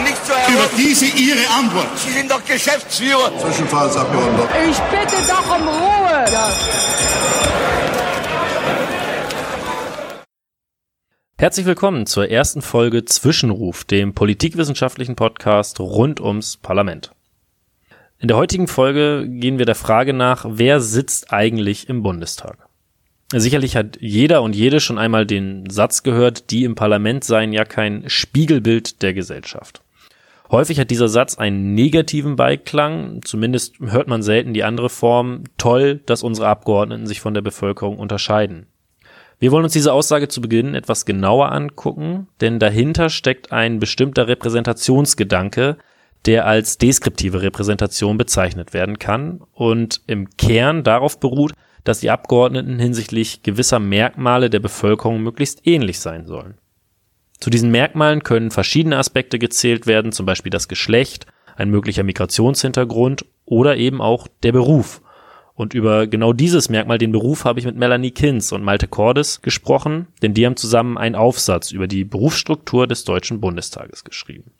Über diese Ihre Antwort. Sie sind doch Geschäftsführer. Zwischenfallsabgeordneter. Ich bitte doch um Ruhe. Herzlich willkommen zur ersten Folge Zwischenruf, dem politikwissenschaftlichen Podcast rund ums Parlament. In der heutigen Folge gehen wir der Frage nach, wer sitzt eigentlich im Bundestag? Sicherlich hat jeder und jede schon einmal den Satz gehört, die im Parlament seien ja kein Spiegelbild der Gesellschaft. Häufig hat dieser Satz einen negativen Beiklang, zumindest hört man selten die andere Form, toll, dass unsere Abgeordneten sich von der Bevölkerung unterscheiden. Wir wollen uns diese Aussage zu Beginn etwas genauer angucken, denn dahinter steckt ein bestimmter Repräsentationsgedanke, der als deskriptive Repräsentation bezeichnet werden kann und im Kern darauf beruht, dass die Abgeordneten hinsichtlich gewisser Merkmale der Bevölkerung möglichst ähnlich sein sollen. Zu diesen Merkmalen können verschiedene Aspekte gezählt werden, zum Beispiel das Geschlecht, ein möglicher Migrationshintergrund oder eben auch der Beruf. Und über genau dieses Merkmal, den Beruf, habe ich mit Melanie Kinz und Malte Cordes gesprochen, denn die haben zusammen einen Aufsatz über die Berufsstruktur des Deutschen Bundestages geschrieben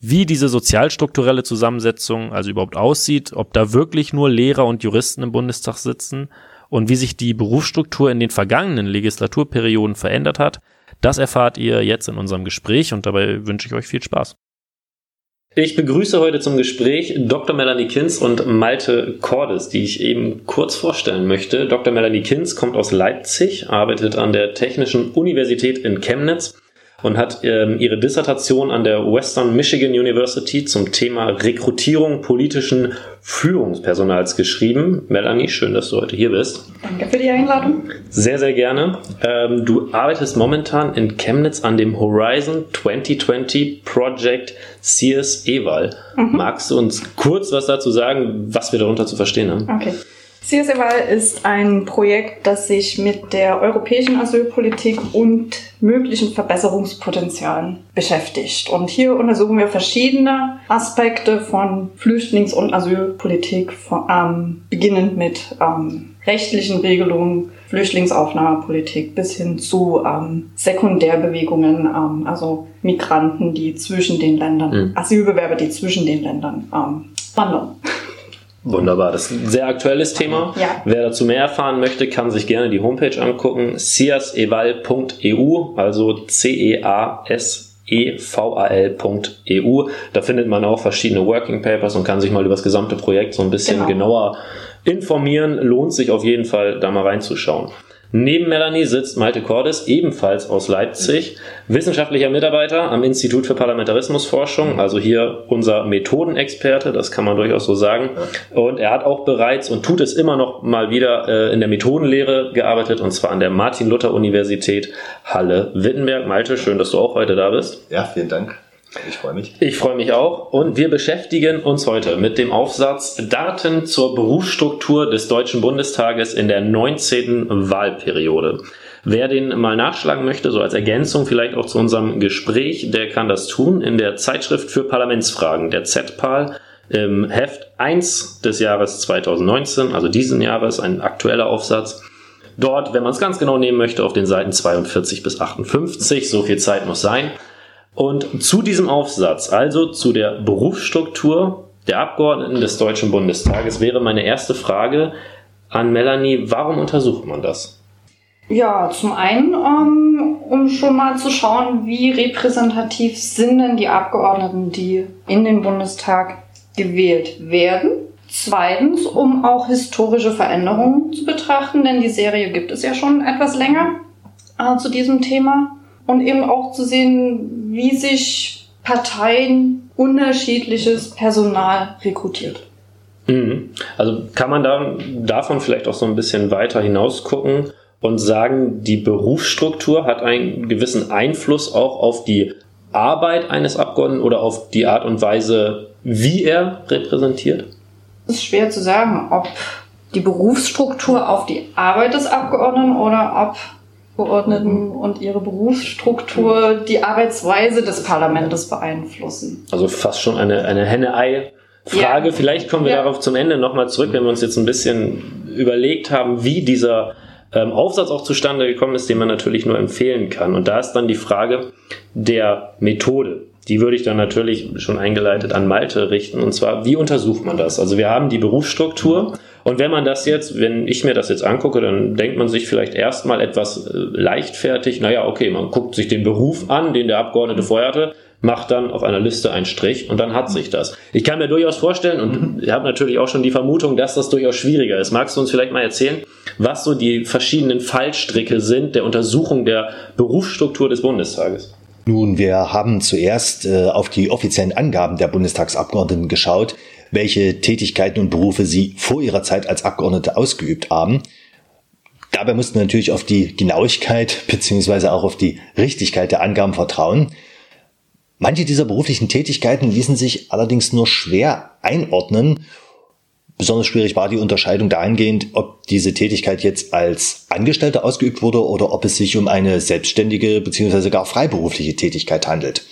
wie diese sozialstrukturelle Zusammensetzung also überhaupt aussieht, ob da wirklich nur Lehrer und Juristen im Bundestag sitzen und wie sich die Berufsstruktur in den vergangenen Legislaturperioden verändert hat, das erfahrt ihr jetzt in unserem Gespräch und dabei wünsche ich euch viel Spaß. Ich begrüße heute zum Gespräch Dr. Melanie Kinz und Malte Cordes, die ich eben kurz vorstellen möchte. Dr. Melanie Kinz kommt aus Leipzig, arbeitet an der Technischen Universität in Chemnitz und hat ähm, ihre Dissertation an der Western Michigan University zum Thema Rekrutierung politischen Führungspersonals geschrieben. Melanie, schön, dass du heute hier bist. Danke für die Einladung. Sehr, sehr gerne. Ähm, du arbeitest momentan in Chemnitz an dem Horizon 2020 Project CS Eval. Mhm. Magst du uns kurz was dazu sagen, was wir darunter zu verstehen haben? Okay. CSEWAL ist ein Projekt, das sich mit der europäischen Asylpolitik und möglichen Verbesserungspotenzialen beschäftigt. Und hier untersuchen wir verschiedene Aspekte von Flüchtlings- und Asylpolitik, ähm, beginnend mit ähm, rechtlichen Regelungen, Flüchtlingsaufnahmepolitik bis hin zu ähm, Sekundärbewegungen, ähm, also Migranten, die zwischen den Ländern, mhm. Asylbewerber, die zwischen den Ländern ähm, wandern. Wunderbar, das ist ein sehr aktuelles Thema. Ja. Wer dazu mehr erfahren möchte, kann sich gerne die Homepage angucken, ciaseval.eu, also C-E-A-S eval.eu. Da findet man auch verschiedene Working Papers und kann sich mal über das gesamte Projekt so ein bisschen genau. genauer informieren. Lohnt sich auf jeden Fall, da mal reinzuschauen. Neben Melanie sitzt Malte Cordes, ebenfalls aus Leipzig, wissenschaftlicher Mitarbeiter am Institut für Parlamentarismusforschung, also hier unser Methodenexperte, das kann man durchaus so sagen. Und er hat auch bereits und tut es immer noch mal wieder äh, in der Methodenlehre gearbeitet, und zwar an der Martin-Luther-Universität Halle-Wittenberg. Malte, schön, dass du auch heute da bist. Ja, vielen Dank. Ich freue mich. Ich freue mich auch. Und wir beschäftigen uns heute mit dem Aufsatz Daten zur Berufsstruktur des Deutschen Bundestages in der 19. Wahlperiode. Wer den mal nachschlagen möchte, so als Ergänzung vielleicht auch zu unserem Gespräch, der kann das tun in der Zeitschrift für Parlamentsfragen, der ZPAL, im Heft 1 des Jahres 2019, also diesen Jahres, ein aktueller Aufsatz. Dort, wenn man es ganz genau nehmen möchte, auf den Seiten 42 bis 58, so viel Zeit muss sein. Und zu diesem Aufsatz, also zu der Berufsstruktur der Abgeordneten des Deutschen Bundestages, wäre meine erste Frage an Melanie, warum untersucht man das? Ja, zum einen, um, um schon mal zu schauen, wie repräsentativ sind denn die Abgeordneten, die in den Bundestag gewählt werden. Zweitens, um auch historische Veränderungen zu betrachten, denn die Serie gibt es ja schon etwas länger äh, zu diesem Thema und eben auch zu sehen, wie sich Parteien unterschiedliches Personal rekrutiert. Mhm. Also kann man da davon vielleicht auch so ein bisschen weiter hinaus gucken und sagen, die Berufsstruktur hat einen gewissen Einfluss auch auf die Arbeit eines Abgeordneten oder auf die Art und Weise, wie er repräsentiert? Es ist schwer zu sagen, ob die Berufsstruktur auf die Arbeit des Abgeordneten oder ob Abgeordneten und ihre Berufsstruktur die Arbeitsweise des Parlaments beeinflussen. Also fast schon eine, eine Henne-Ei-Frage. Ja. Vielleicht kommen wir ja. darauf zum Ende nochmal zurück, wenn wir uns jetzt ein bisschen überlegt haben, wie dieser ähm, Aufsatz auch zustande gekommen ist, den man natürlich nur empfehlen kann. Und da ist dann die Frage der Methode, die würde ich dann natürlich schon eingeleitet an Malte richten. Und zwar, wie untersucht man das? Also wir haben die Berufsstruktur. Und wenn man das jetzt, wenn ich mir das jetzt angucke, dann denkt man sich vielleicht erstmal etwas äh, leichtfertig, naja, okay, man guckt sich den Beruf an, den der Abgeordnete vorher hatte, macht dann auf einer Liste einen Strich und dann hat sich das. Ich kann mir durchaus vorstellen und mhm. ich habe natürlich auch schon die Vermutung, dass das durchaus schwieriger ist. Magst du uns vielleicht mal erzählen, was so die verschiedenen Fallstricke sind der Untersuchung der Berufsstruktur des Bundestages? Nun, wir haben zuerst äh, auf die offiziellen Angaben der Bundestagsabgeordneten geschaut, welche Tätigkeiten und Berufe sie vor ihrer Zeit als Abgeordnete ausgeübt haben. Dabei mussten wir natürlich auf die Genauigkeit beziehungsweise auch auf die Richtigkeit der Angaben vertrauen. Manche dieser beruflichen Tätigkeiten ließen sich allerdings nur schwer einordnen. Besonders schwierig war die Unterscheidung dahingehend, ob diese Tätigkeit jetzt als Angestellte ausgeübt wurde oder ob es sich um eine selbstständige bzw. gar freiberufliche Tätigkeit handelt.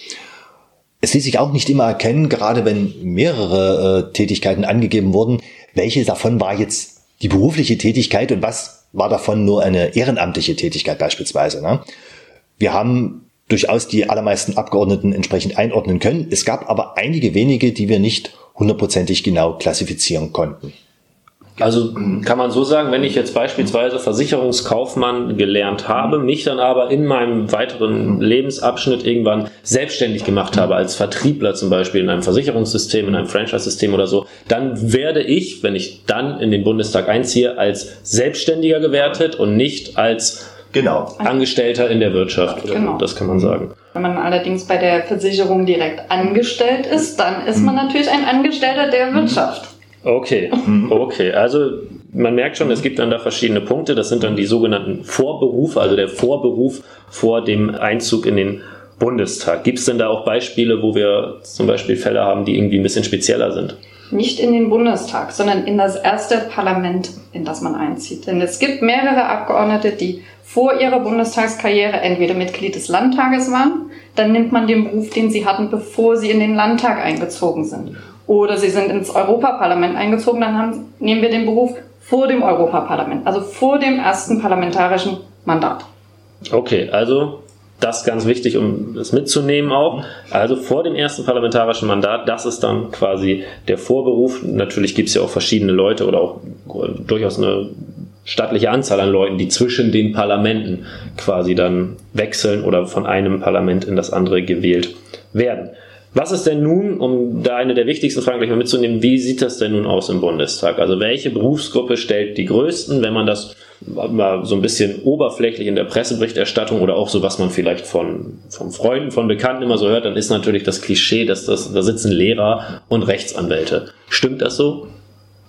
Es ließ sich auch nicht immer erkennen, gerade wenn mehrere äh, Tätigkeiten angegeben wurden, welche davon war jetzt die berufliche Tätigkeit und was war davon nur eine ehrenamtliche Tätigkeit beispielsweise. Ne? Wir haben durchaus die allermeisten Abgeordneten entsprechend einordnen können. Es gab aber einige wenige, die wir nicht hundertprozentig genau klassifizieren konnten. Also kann man so sagen, wenn ich jetzt beispielsweise Versicherungskaufmann gelernt habe, mich dann aber in meinem weiteren Lebensabschnitt irgendwann selbstständig gemacht habe, als Vertriebler zum Beispiel in einem Versicherungssystem, in einem Franchise-System oder so, dann werde ich, wenn ich dann in den Bundestag einziehe, als Selbstständiger gewertet und nicht als Genau. Angestellter in der Wirtschaft. Genau. Das kann man sagen. Wenn man allerdings bei der Versicherung direkt angestellt ist, dann ist man natürlich ein Angestellter der Wirtschaft. Okay, okay. Also man merkt schon, es gibt dann da verschiedene Punkte. Das sind dann die sogenannten Vorberufe, also der Vorberuf vor dem Einzug in den Bundestag. Gibt es denn da auch Beispiele, wo wir zum Beispiel Fälle haben, die irgendwie ein bisschen spezieller sind? Nicht in den Bundestag, sondern in das erste Parlament, in das man einzieht. Denn es gibt mehrere Abgeordnete, die vor ihrer Bundestagskarriere entweder Mitglied des Landtages waren, dann nimmt man den Beruf, den sie hatten, bevor sie in den Landtag eingezogen sind. Oder sie sind ins Europaparlament eingezogen, dann haben, nehmen wir den Beruf vor dem Europaparlament, also vor dem ersten parlamentarischen Mandat. Okay, also das ganz wichtig, um das mitzunehmen auch. Also vor dem ersten parlamentarischen Mandat, das ist dann quasi der Vorberuf. Natürlich gibt es ja auch verschiedene Leute oder auch durchaus eine stattliche Anzahl an Leuten, die zwischen den Parlamenten quasi dann wechseln oder von einem Parlament in das andere gewählt werden. Was ist denn nun, um da eine der wichtigsten Fragen gleich mal mitzunehmen, wie sieht das denn nun aus im Bundestag? Also welche Berufsgruppe stellt die größten, wenn man das mal so ein bisschen oberflächlich in der Presseberichterstattung oder auch so, was man vielleicht von, von Freunden, von Bekannten immer so hört, dann ist natürlich das Klischee, dass das, da sitzen Lehrer und Rechtsanwälte. Stimmt das so?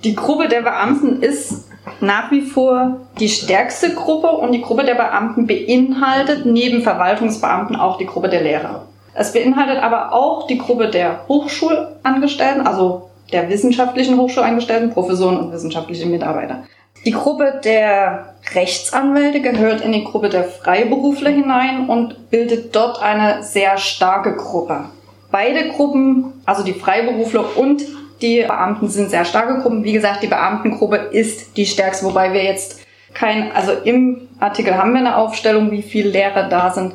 Die Gruppe der Beamten ist nach wie vor die stärkste Gruppe und die Gruppe der Beamten beinhaltet neben Verwaltungsbeamten auch die Gruppe der Lehrer. Es beinhaltet aber auch die Gruppe der Hochschulangestellten, also der wissenschaftlichen Hochschulangestellten, Professoren und wissenschaftliche Mitarbeiter. Die Gruppe der Rechtsanwälte gehört in die Gruppe der Freiberufler hinein und bildet dort eine sehr starke Gruppe. Beide Gruppen, also die Freiberufler und die Beamten sind sehr starke Gruppen. Wie gesagt, die Beamtengruppe ist die stärkste, wobei wir jetzt kein, also im Artikel haben wir eine Aufstellung, wie viele Lehrer da sind,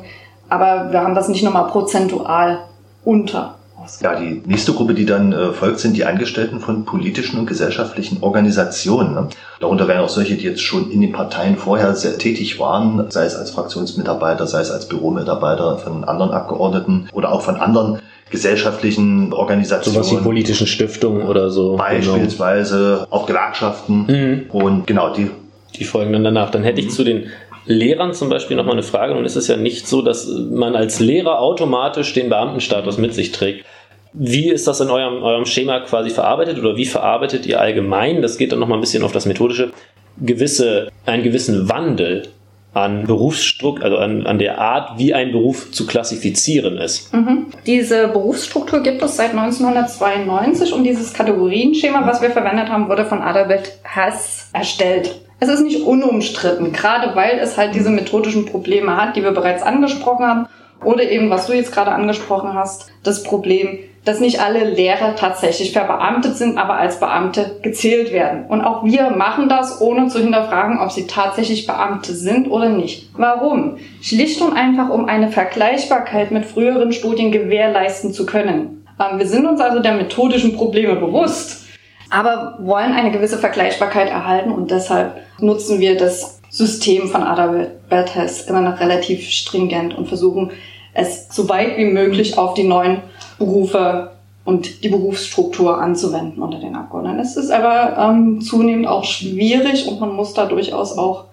aber wir haben das nicht nochmal prozentual unter. Ja, die nächste Gruppe, die dann äh, folgt, sind die Angestellten von politischen und gesellschaftlichen Organisationen. Ne? Darunter wären auch solche, die jetzt schon in den Parteien vorher sehr tätig waren, sei es als Fraktionsmitarbeiter, sei es als Büromitarbeiter von anderen Abgeordneten oder auch von anderen gesellschaftlichen Organisationen. So was wie politischen Stiftungen oder so. Genau. Beispielsweise genau. auch Gewerkschaften. Mhm. Und genau, die. Die folgen dann danach. Dann hätte ich zu den Lehrern zum Beispiel nochmal eine Frage. Nun ist es ja nicht so, dass man als Lehrer automatisch den Beamtenstatus mit sich trägt. Wie ist das in eurem, eurem Schema quasi verarbeitet oder wie verarbeitet ihr allgemein? Das geht dann nochmal ein bisschen auf das Methodische. Gewisse, einen gewissen Wandel an Berufsstruktur, also an, an der Art, wie ein Beruf zu klassifizieren ist. Mhm. Diese Berufsstruktur gibt es seit 1992 und dieses Kategorienschema, was wir verwendet haben, wurde von Adalbert Hass erstellt. Es ist nicht unumstritten, gerade weil es halt diese methodischen Probleme hat, die wir bereits angesprochen haben, oder eben, was du jetzt gerade angesprochen hast, das Problem dass nicht alle Lehrer tatsächlich verbeamtet sind, aber als Beamte gezählt werden. Und auch wir machen das, ohne zu hinterfragen, ob sie tatsächlich Beamte sind oder nicht. Warum? Schlicht und einfach, um eine Vergleichbarkeit mit früheren Studien gewährleisten zu können. Ähm, wir sind uns also der methodischen Probleme bewusst, aber wollen eine gewisse Vergleichbarkeit erhalten und deshalb nutzen wir das System von Adalbert Hess immer noch relativ stringent und versuchen es so weit wie möglich auf die neuen Berufe und die Berufsstruktur anzuwenden unter den Abgeordneten. Es ist aber ähm, zunehmend auch schwierig und man muss da durchaus auch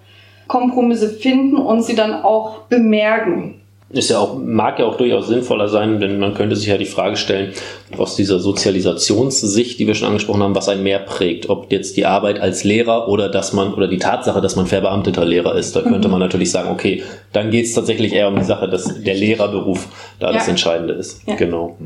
Kompromisse finden und sie dann auch bemerken ist ja auch, mag ja auch durchaus sinnvoller sein, denn man könnte sich ja die Frage stellen, aus dieser Sozialisationssicht, die wir schon angesprochen haben, was einen mehr prägt. Ob jetzt die Arbeit als Lehrer oder dass man, oder die Tatsache, dass man verbeamteter Lehrer ist. Da könnte man natürlich sagen, okay, dann geht es tatsächlich eher um die Sache, dass der Lehrerberuf da ja. das Entscheidende ist. Ja. Genau.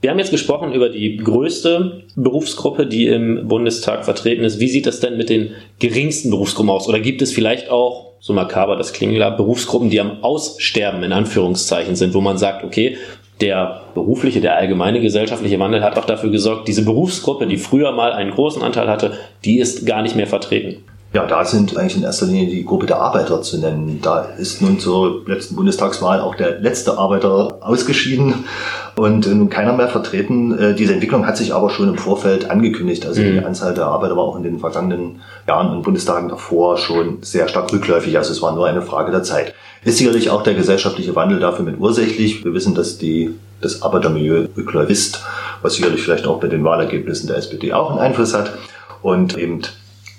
Wir haben jetzt gesprochen über die größte Berufsgruppe, die im Bundestag vertreten ist. Wie sieht das denn mit den geringsten Berufsgruppen aus? Oder gibt es vielleicht auch so makaber das klingt, Berufsgruppen, die am Aussterben in Anführungszeichen sind, wo man sagt, okay, der berufliche, der allgemeine gesellschaftliche Wandel hat auch dafür gesorgt, diese Berufsgruppe, die früher mal einen großen Anteil hatte, die ist gar nicht mehr vertreten. Ja, da sind eigentlich in erster Linie die Gruppe der Arbeiter zu nennen. Da ist nun zur letzten Bundestagswahl auch der letzte Arbeiter ausgeschieden und nun keiner mehr vertreten. Äh, diese Entwicklung hat sich aber schon im Vorfeld angekündigt. Also mhm. die Anzahl der Arbeiter war auch in den vergangenen Jahren und Bundestagen davor schon sehr stark rückläufig. Also es war nur eine Frage der Zeit. Ist sicherlich auch der gesellschaftliche Wandel dafür mit ursächlich. Wir wissen, dass die, das Arbeitermilieu rückläufig ist, was sicherlich vielleicht auch bei den Wahlergebnissen der SPD auch einen Einfluss hat. Und eben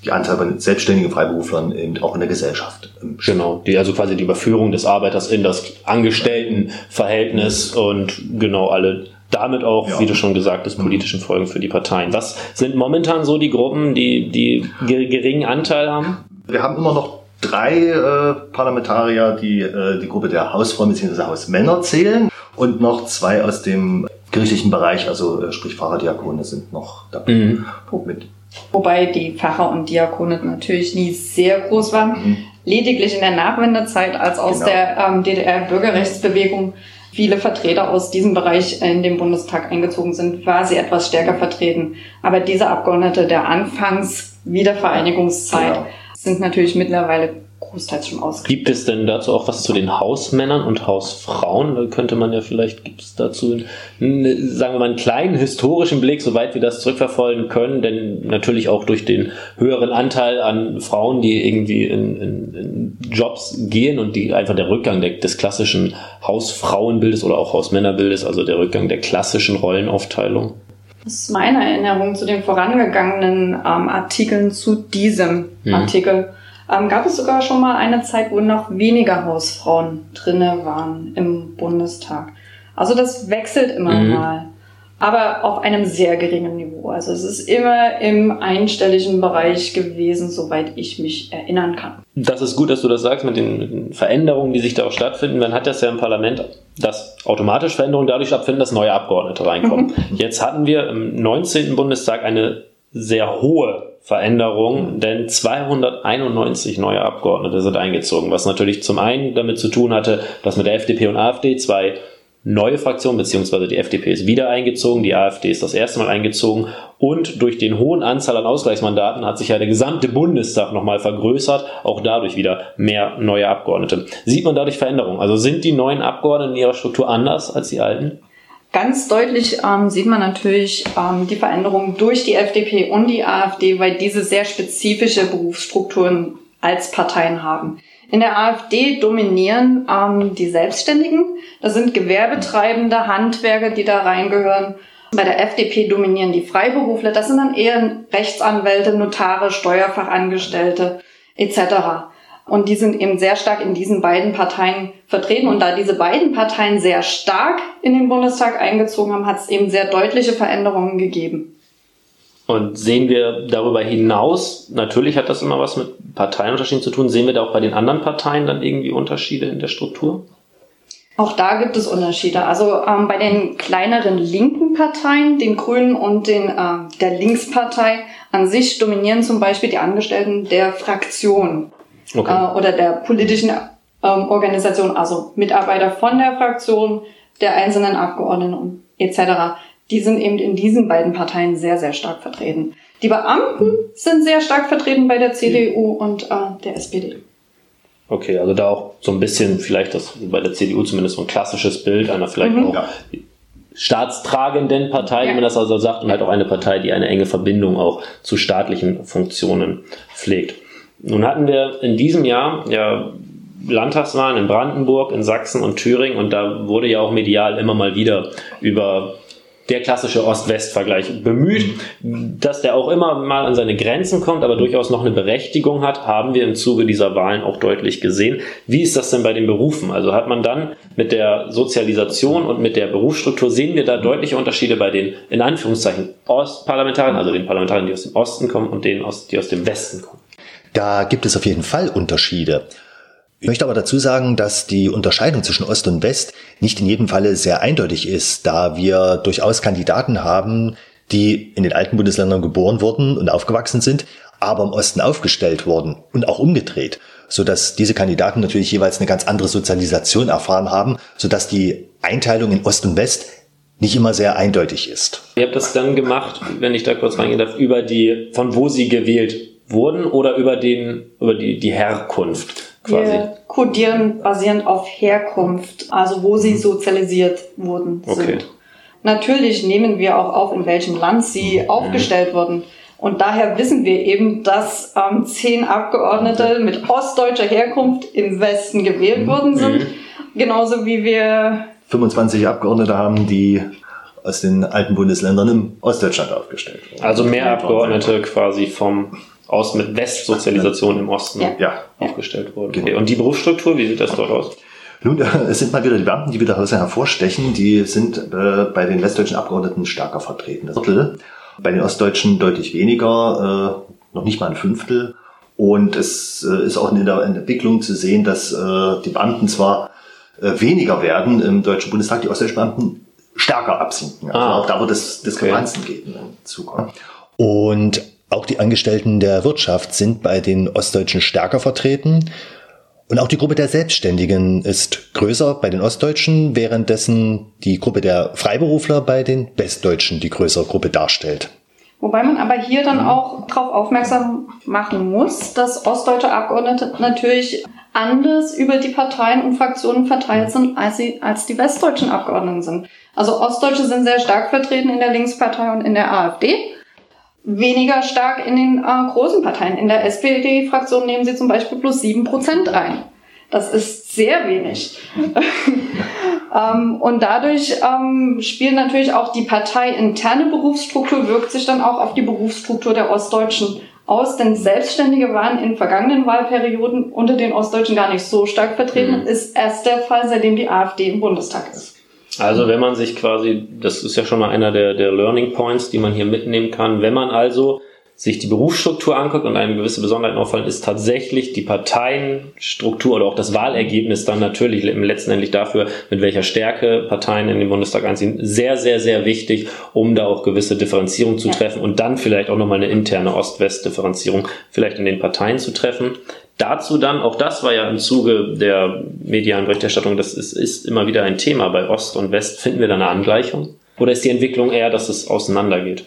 die Anzahl von selbstständigen Freiberuflern eben auch in der Gesellschaft. Genau, die, also quasi die Überführung des Arbeiters in das Angestelltenverhältnis und genau alle damit auch, ja. wie du schon gesagt hast, politischen Folgen für die Parteien. Was sind momentan so die Gruppen, die, die geringen Anteil haben? Wir haben immer noch drei äh, Parlamentarier, die äh, die Gruppe der Hausfrauen bzw. Hausmänner zählen und noch zwei aus dem gerichtlichen Bereich, also äh, sprich Pfarrerdiakone sind noch dabei mhm. mit Wobei die Pfarrer und Diakone natürlich nie sehr groß waren. Mhm. Lediglich in der Nachwendezeit, als aus genau. der ähm, DDR-Bürgerrechtsbewegung viele Vertreter aus diesem Bereich in den Bundestag eingezogen sind, war sie etwas stärker vertreten. Aber diese Abgeordnete der Anfangs-Wiedervereinigungszeit genau. sind natürlich mittlerweile großteils schon aus. Gibt es denn dazu auch was zu den Hausmännern und Hausfrauen? Da könnte man ja vielleicht, gibt es dazu, einen, sagen wir mal, einen kleinen historischen Blick, soweit wir das zurückverfolgen können, denn natürlich auch durch den höheren Anteil an Frauen, die irgendwie in, in, in Jobs gehen und die einfach der Rückgang der, des klassischen Hausfrauenbildes oder auch Hausmännerbildes, also der Rückgang der klassischen Rollenaufteilung. Das ist meine Erinnerung zu den vorangegangenen ähm, Artikeln zu diesem hm. Artikel ähm, gab es sogar schon mal eine Zeit, wo noch weniger Hausfrauen drinne waren im Bundestag. Also das wechselt immer mhm. mal, aber auf einem sehr geringen Niveau. Also es ist immer im einstelligen Bereich gewesen, soweit ich mich erinnern kann. Das ist gut, dass du das sagst mit den, mit den Veränderungen, die sich da auch stattfinden. Man hat das ja im Parlament, dass automatisch Veränderungen dadurch stattfinden, dass neue Abgeordnete reinkommen. Jetzt hatten wir im 19. Bundestag eine sehr hohe Veränderung, denn 291 neue Abgeordnete sind eingezogen, was natürlich zum einen damit zu tun hatte, dass mit der FDP und AfD zwei neue Fraktionen, beziehungsweise die FDP ist wieder eingezogen, die AfD ist das erste Mal eingezogen und durch den hohen Anzahl an Ausgleichsmandaten hat sich ja der gesamte Bundestag nochmal vergrößert, auch dadurch wieder mehr neue Abgeordnete. Sieht man dadurch Veränderungen? Also sind die neuen Abgeordneten in ihrer Struktur anders als die alten? Ganz deutlich ähm, sieht man natürlich ähm, die Veränderung durch die FDP und die AfD, weil diese sehr spezifische Berufsstrukturen als Parteien haben. In der AfD dominieren ähm, die Selbstständigen. Das sind Gewerbetreibende, Handwerker, die da reingehören. Bei der FDP dominieren die Freiberufler. Das sind dann eher Rechtsanwälte, Notare, Steuerfachangestellte etc. Und die sind eben sehr stark in diesen beiden Parteien vertreten. Und da diese beiden Parteien sehr stark in den Bundestag eingezogen haben, hat es eben sehr deutliche Veränderungen gegeben. Und sehen wir darüber hinaus, natürlich hat das immer was mit Parteienunterschieden zu tun, sehen wir da auch bei den anderen Parteien dann irgendwie Unterschiede in der Struktur? Auch da gibt es Unterschiede. Also ähm, bei den kleineren linken Parteien, den Grünen und den, äh, der Linkspartei an sich dominieren zum Beispiel die Angestellten der Fraktion okay. äh, oder der politischen ähm, Organisation, also Mitarbeiter von der Fraktion, der einzelnen Abgeordneten etc. die sind eben in diesen beiden Parteien sehr, sehr stark vertreten. Die Beamten sind sehr stark vertreten bei der CDU und äh, der SPD. Okay, also da auch so ein bisschen vielleicht das bei der CDU zumindest so ein klassisches Bild einer vielleicht Mhm. auch Ja. staatstragenden Partei, Ja. wie man das also sagt, und halt auch eine Partei, die eine enge Verbindung auch zu staatlichen Funktionen pflegt. Nun hatten wir in diesem Jahr ja Landtagswahlen in Brandenburg, in Sachsen und Thüringen und da wurde ja auch medial immer mal wieder über der klassische Ost-West-Vergleich bemüht, dass der auch immer mal an seine Grenzen kommt, aber durchaus noch eine Berechtigung hat, haben wir im Zuge dieser Wahlen auch deutlich gesehen. Wie ist das denn bei den Berufen? Also hat man dann mit der Sozialisation und mit der Berufsstruktur, sehen wir da deutliche Unterschiede bei den, in Anführungszeichen, Ostparlamentariern, also den Parlamentariern, die aus dem Osten kommen und denen, die aus dem Westen kommen? Da gibt es auf jeden Fall Unterschiede. Ich möchte aber dazu sagen, dass die Unterscheidung zwischen Ost und West nicht in jedem Falle sehr eindeutig ist, da wir durchaus Kandidaten haben, die in den alten Bundesländern geboren wurden und aufgewachsen sind, aber im Osten aufgestellt wurden und auch umgedreht, sodass diese Kandidaten natürlich jeweils eine ganz andere Sozialisation erfahren haben, sodass die Einteilung in Ost und West nicht immer sehr eindeutig ist. Ihr habt das dann gemacht, wenn ich da kurz reingehen darf, über die, von wo sie gewählt wurden oder über den, über die, die Herkunft quasi. Wir kodieren basierend auf Herkunft, also wo sie sozialisiert wurden Okay. sind. Natürlich nehmen wir auch auf, in welchem Land sie aufgestellt wurden. Und daher wissen wir eben, dass ähm, zehn Abgeordnete mit ostdeutscher Herkunft im Westen gewählt worden sind. Genauso wie wir 25 Abgeordnete haben, die aus den alten Bundesländern im Ostdeutschland aufgestellt wurden. Also mehr Abgeordnete quasi vom aus mit Westsozialisation im Osten Ja. Ja. aufgestellt wurden. Genau. Okay. Und die Berufsstruktur, wie sieht das dort aus? Nun, es sind mal wieder die Beamten, die wieder hervorstechen. Die sind äh, bei den westdeutschen Abgeordneten stärker vertreten. Das Viertel. Bei den Ostdeutschen deutlich weniger, äh, noch nicht mal ein Fünftel. Und es äh, ist auch in der Entwicklung zu sehen, dass äh, die Beamten zwar äh, weniger werden im Deutschen Bundestag, die ostdeutschen Beamten stärker absinken. Also Ah. auch da wird es Diskrepanzen geben in Zukunft. Und auch die Angestellten der Wirtschaft sind bei den Ostdeutschen stärker vertreten. Und auch die Gruppe der Selbstständigen ist größer bei den Ostdeutschen, währenddessen die Gruppe der Freiberufler bei den Westdeutschen die größere Gruppe darstellt. Wobei man aber hier dann auch darauf aufmerksam machen muss, dass ostdeutsche Abgeordnete natürlich anders über die Parteien und Fraktionen verteilt sind, als, sie, als die westdeutschen Abgeordneten sind. Also Ostdeutsche sind sehr stark vertreten in der Linkspartei und in der AfD. Weniger stark in den äh, großen Parteien. In der SPD-Fraktion nehmen sie zum Beispiel plus sieben Prozent ein. Das ist sehr wenig. ähm, und dadurch ähm, spielt natürlich auch die parteiinterne Berufsstruktur, wirkt sich dann auch auf die Berufsstruktur der Ostdeutschen aus, denn Selbstständige waren in vergangenen Wahlperioden unter den Ostdeutschen gar nicht so stark vertreten. Mhm. Ist erst der Fall, seitdem die AfD im Bundestag ist. Also wenn man sich quasi, das ist ja schon mal einer der, der Learning Points, die man hier mitnehmen kann, wenn man also sich die Berufsstruktur anguckt und eine gewisse Besonderheit auffallen, ist tatsächlich die Parteienstruktur oder auch das Wahlergebnis dann natürlich letztendlich dafür, mit welcher Stärke Parteien in den Bundestag einziehen, sehr, sehr, sehr wichtig, um da auch gewisse Differenzierung zu treffen und dann vielleicht auch nochmal eine interne Ost-West-Differenzierung vielleicht in den Parteien zu treffen. Dazu dann, auch das war ja im Zuge der medialen Berichterstattung, das ist, ist immer wieder ein Thema bei Ost und West. Finden wir da eine Angleichung? Oder ist die Entwicklung eher, dass es auseinandergeht?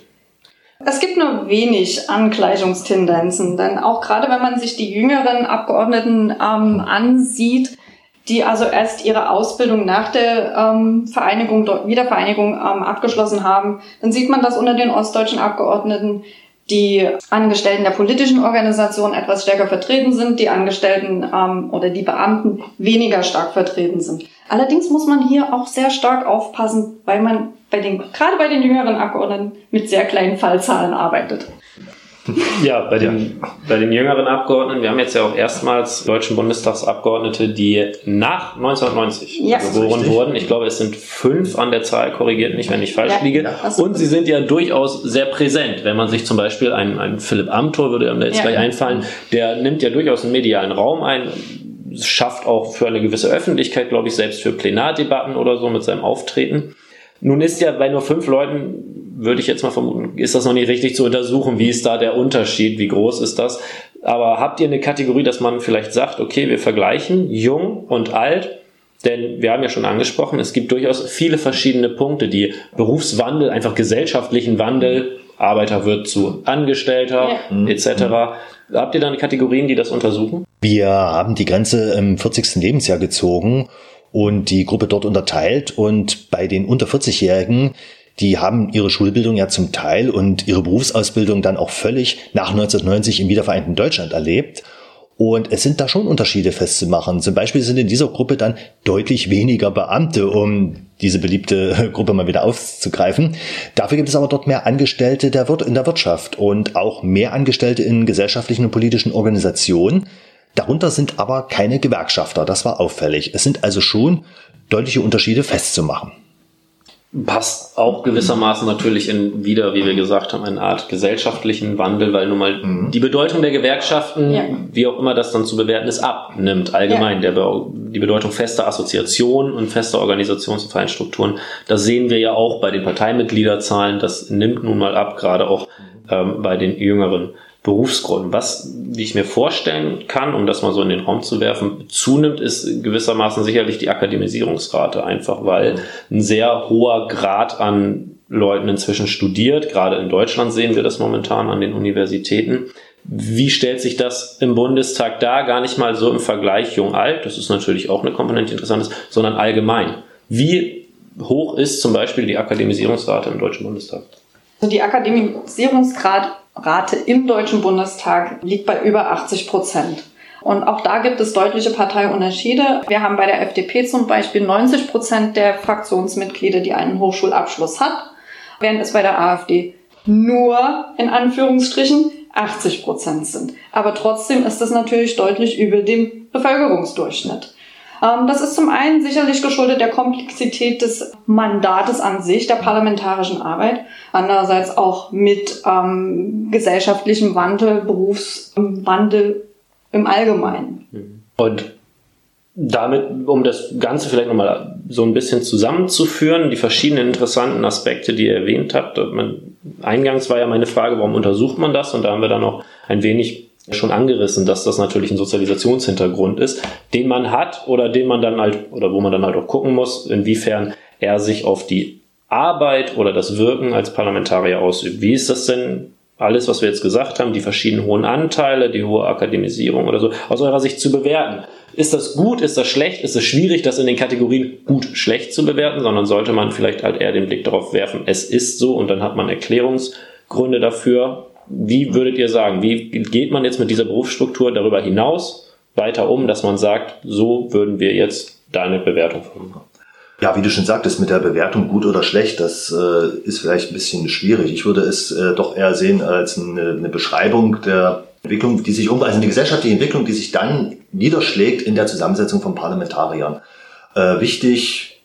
Es gibt nur wenig Angleichungstendenzen, denn auch gerade wenn man sich die jüngeren Abgeordneten ähm, ansieht, die also erst ihre Ausbildung nach der ähm, Vereinigung, Wiedervereinigung ähm, abgeschlossen haben, dann sieht man, dass unter den ostdeutschen Abgeordneten die Angestellten der politischen Organisation etwas stärker vertreten sind, die Angestellten ähm, oder die Beamten weniger stark vertreten sind. Allerdings muss man hier auch sehr stark aufpassen, weil man bei den, gerade bei den jüngeren Abgeordneten mit sehr kleinen Fallzahlen arbeitet. Ja, bei den, bei den jüngeren Abgeordneten, wir haben jetzt ja auch erstmals deutschen Bundestagsabgeordnete, die nach 1990 Ja. geboren wurden. Ich glaube, es sind fünf an der Zahl, korrigiert mich, wenn ich falsch Ja, liege. ja, Und sie sind ja durchaus sehr präsent. Wenn man sich zum Beispiel einen, einen Philipp Amthor, würde einem da jetzt Ja. gleich einfallen, der nimmt ja durchaus einen medialen Raum ein, schafft auch für eine gewisse Öffentlichkeit, glaube ich, selbst für Plenardebatten oder so mit seinem Auftreten. Nun ist ja bei nur fünf Leuten, würde ich jetzt mal vermuten, ist das noch nicht richtig zu untersuchen, wie ist da der Unterschied, wie groß ist das. Aber habt ihr eine Kategorie, dass man vielleicht sagt, okay, wir vergleichen jung und alt Denn wir haben ja schon angesprochen, es gibt durchaus viele verschiedene Punkte, die Berufswandel, einfach gesellschaftlichen Wandel, Arbeiter wird zu Angestellter ja. etc. Habt ihr dann Kategorien, die das untersuchen? Wir haben die Grenze im 40. Lebensjahr gezogen und die Gruppe dort unterteilt und bei den unter 40-Jährigen die haben ihre Schulbildung ja zum Teil und ihre Berufsausbildung dann auch völlig nach 1990 im wiedervereinten Deutschland erlebt. Und es sind da schon Unterschiede festzumachen. Zum Beispiel sind in dieser Gruppe dann deutlich weniger Beamte, um diese beliebte Gruppe mal wieder aufzugreifen. Dafür gibt es aber dort mehr Angestellte der in der Wirtschaft und auch mehr Angestellte in gesellschaftlichen und politischen Organisationen. Darunter sind aber keine Gewerkschafter. Das war auffällig. Es sind also schon deutliche Unterschiede festzumachen passt auch gewissermaßen natürlich in wieder, wie wir gesagt haben, eine Art gesellschaftlichen Wandel, weil nun mal mhm. die Bedeutung der Gewerkschaften, ja. wie auch immer das dann zu bewerten ist, abnimmt allgemein. Ja. Der, die Bedeutung fester Assoziationen und fester Organisations- und Vereinstrukturen, das sehen wir ja auch bei den Parteimitgliederzahlen, das nimmt nun mal ab, gerade auch ähm, bei den jüngeren Berufsgruppen. Was, wie ich mir vorstellen kann, um das mal so in den Raum zu werfen, zunimmt, ist gewissermaßen sicherlich die Akademisierungsrate, einfach weil ein sehr hoher Grad an Leuten inzwischen studiert. Gerade in Deutschland sehen wir das momentan an den Universitäten. Wie stellt sich das im Bundestag dar? Gar nicht mal so im Vergleich jung-alt, das ist natürlich auch eine Komponente, die interessant ist, sondern allgemein. Wie hoch ist zum Beispiel die Akademisierungsrate im Deutschen Bundestag? Also die Akademisierungsgrad Rate im Deutschen Bundestag liegt bei über 80 Prozent. Und auch da gibt es deutliche Parteiunterschiede. Wir haben bei der FDP zum Beispiel 90 Prozent der Fraktionsmitglieder, die einen Hochschulabschluss hat, während es bei der AfD nur in Anführungsstrichen 80 Prozent sind. Aber trotzdem ist es natürlich deutlich über dem Bevölkerungsdurchschnitt. Ähm, das ist zum einen sicherlich geschuldet der Komplexität des Mandates an sich, der parlamentarischen Arbeit, andererseits auch mit ähm, gesellschaftlichem Wandel, Berufswandel im Allgemeinen. Und damit, um das Ganze vielleicht nochmal so ein bisschen zusammenzuführen, die verschiedenen interessanten Aspekte, die ihr erwähnt habt. Man, eingangs war ja meine Frage, warum untersucht man das? Und da haben wir dann noch ein wenig schon angerissen, dass das natürlich ein Sozialisationshintergrund ist, den man hat oder den man dann halt, oder wo man dann halt auch gucken muss, inwiefern er sich auf die Arbeit oder das Wirken als Parlamentarier ausübt. Wie ist das denn alles, was wir jetzt gesagt haben, die verschiedenen hohen Anteile, die hohe Akademisierung oder so, aus eurer Sicht zu bewerten? Ist das gut, ist das schlecht, ist es schwierig, das in den Kategorien gut, schlecht zu bewerten, sondern sollte man vielleicht halt eher den Blick darauf werfen, es ist so und dann hat man Erklärungsgründe dafür wie würdet ihr sagen, wie geht man jetzt mit dieser Berufsstruktur darüber hinaus weiter um, dass man sagt, so würden wir jetzt deine Bewertung formulieren? Ja, wie du schon sagtest, mit der Bewertung gut oder schlecht, das äh, ist vielleicht ein bisschen schwierig. Ich würde es äh, doch eher sehen als eine, eine Beschreibung der Entwicklung, die sich um, also eine gesellschaftliche Entwicklung, die sich dann niederschlägt in der Zusammensetzung von Parlamentariern. Äh, wichtig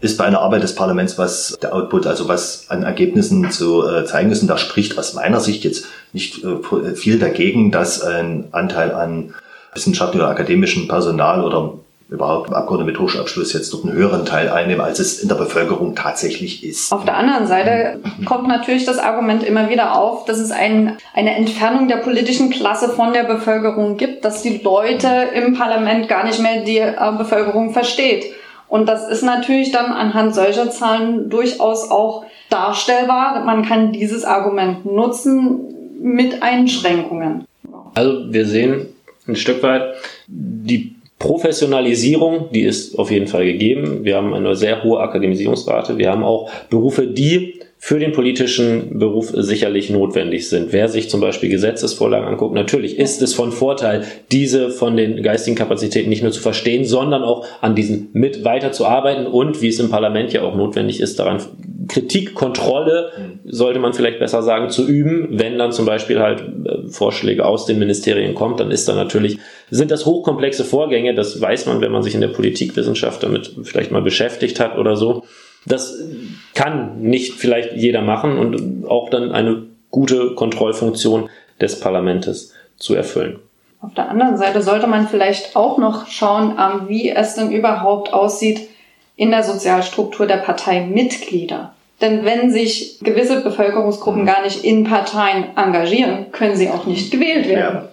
ist bei einer Arbeit des Parlaments, was der Output, also was an Ergebnissen zu äh, zeigen ist. Und da spricht aus meiner Sicht jetzt nicht äh, viel dagegen, dass ein Anteil an wissenschaftlichem oder akademischem Personal oder überhaupt Abgeordnete mit Hochschulabschluss jetzt dort einen höheren Teil einnehmen, als es in der Bevölkerung tatsächlich ist. Auf der anderen Seite kommt natürlich das Argument immer wieder auf, dass es ein, eine Entfernung der politischen Klasse von der Bevölkerung gibt, dass die Leute im Parlament gar nicht mehr die äh, Bevölkerung versteht. Und das ist natürlich dann anhand solcher Zahlen durchaus auch darstellbar. Man kann dieses Argument nutzen mit Einschränkungen. Also wir sehen ein Stück weit die Professionalisierung, die ist auf jeden Fall gegeben. Wir haben eine sehr hohe Akademisierungsrate. Wir haben auch Berufe, die für den politischen Beruf sicherlich notwendig sind. Wer sich zum Beispiel Gesetzesvorlagen anguckt, natürlich ist es von Vorteil, diese von den geistigen Kapazitäten nicht nur zu verstehen, sondern auch an diesen mit weiterzuarbeiten und, wie es im Parlament ja auch notwendig ist, daran Kritik, Kontrolle, sollte man vielleicht besser sagen, zu üben. Wenn dann zum Beispiel halt äh, Vorschläge aus den Ministerien kommt, dann ist da natürlich, sind das hochkomplexe Vorgänge, das weiß man, wenn man sich in der Politikwissenschaft damit vielleicht mal beschäftigt hat oder so. Das kann nicht vielleicht jeder machen und auch dann eine gute Kontrollfunktion des Parlaments zu erfüllen. Auf der anderen Seite sollte man vielleicht auch noch schauen, ähm, wie es denn überhaupt aussieht in der Sozialstruktur der Parteimitglieder. Denn wenn sich gewisse Bevölkerungsgruppen gar nicht in Parteien engagieren, können sie auch nicht gewählt werden ja.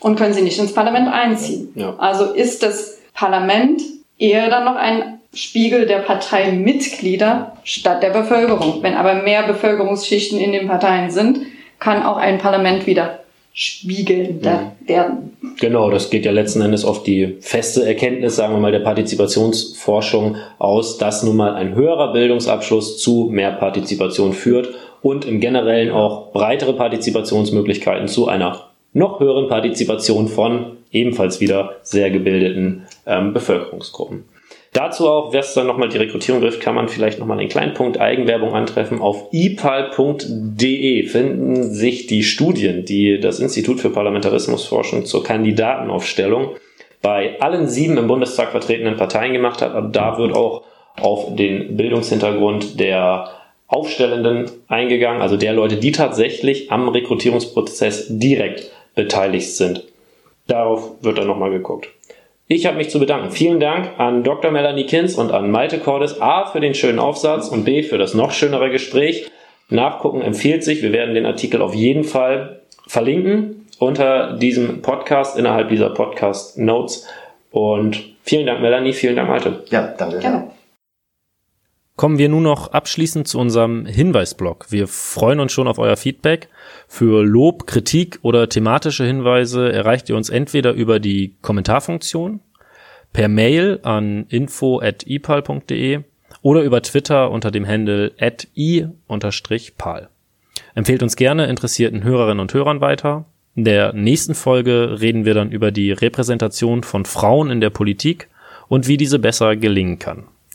und können sie nicht ins Parlament einziehen. Ja. Also ist das Parlament eher dann noch ein Spiegel der Parteimitglieder statt der Bevölkerung. Wenn aber mehr Bevölkerungsschichten in den Parteien sind, kann auch ein Parlament wieder spiegelnder mhm. werden. Genau, das geht ja letzten Endes auf die feste Erkenntnis, sagen wir mal, der Partizipationsforschung aus, dass nun mal ein höherer Bildungsabschluss zu mehr Partizipation führt und im Generellen auch breitere Partizipationsmöglichkeiten zu einer noch höheren Partizipation von ebenfalls wieder sehr gebildeten ähm, Bevölkerungsgruppen. Dazu auch, wer es dann nochmal die Rekrutierung trifft, kann man vielleicht nochmal den kleinen Punkt Eigenwerbung antreffen. Auf ipal.de finden sich die Studien, die das Institut für Parlamentarismusforschung zur Kandidatenaufstellung bei allen sieben im Bundestag vertretenen Parteien gemacht hat. Aber da wird auch auf den Bildungshintergrund der Aufstellenden eingegangen, also der Leute, die tatsächlich am Rekrutierungsprozess direkt beteiligt sind. Darauf wird dann nochmal geguckt. Ich habe mich zu bedanken. Vielen Dank an Dr. Melanie Kins und an Malte Cordes A für den schönen Aufsatz und B für das noch schönere Gespräch. Nachgucken empfiehlt sich. Wir werden den Artikel auf jeden Fall verlinken unter diesem Podcast, innerhalb dieser Podcast Notes. Und vielen Dank, Melanie. Vielen Dank, Malte. Ja, danke. Gerne. Kommen wir nun noch abschließend zu unserem Hinweisblock. Wir freuen uns schon auf euer Feedback. Für Lob, Kritik oder thematische Hinweise erreicht ihr uns entweder über die Kommentarfunktion, per Mail an info@ipal.de oder über Twitter unter dem Handle i-pal. Empfehlt uns gerne interessierten Hörerinnen und Hörern weiter. In der nächsten Folge reden wir dann über die Repräsentation von Frauen in der Politik und wie diese besser gelingen kann.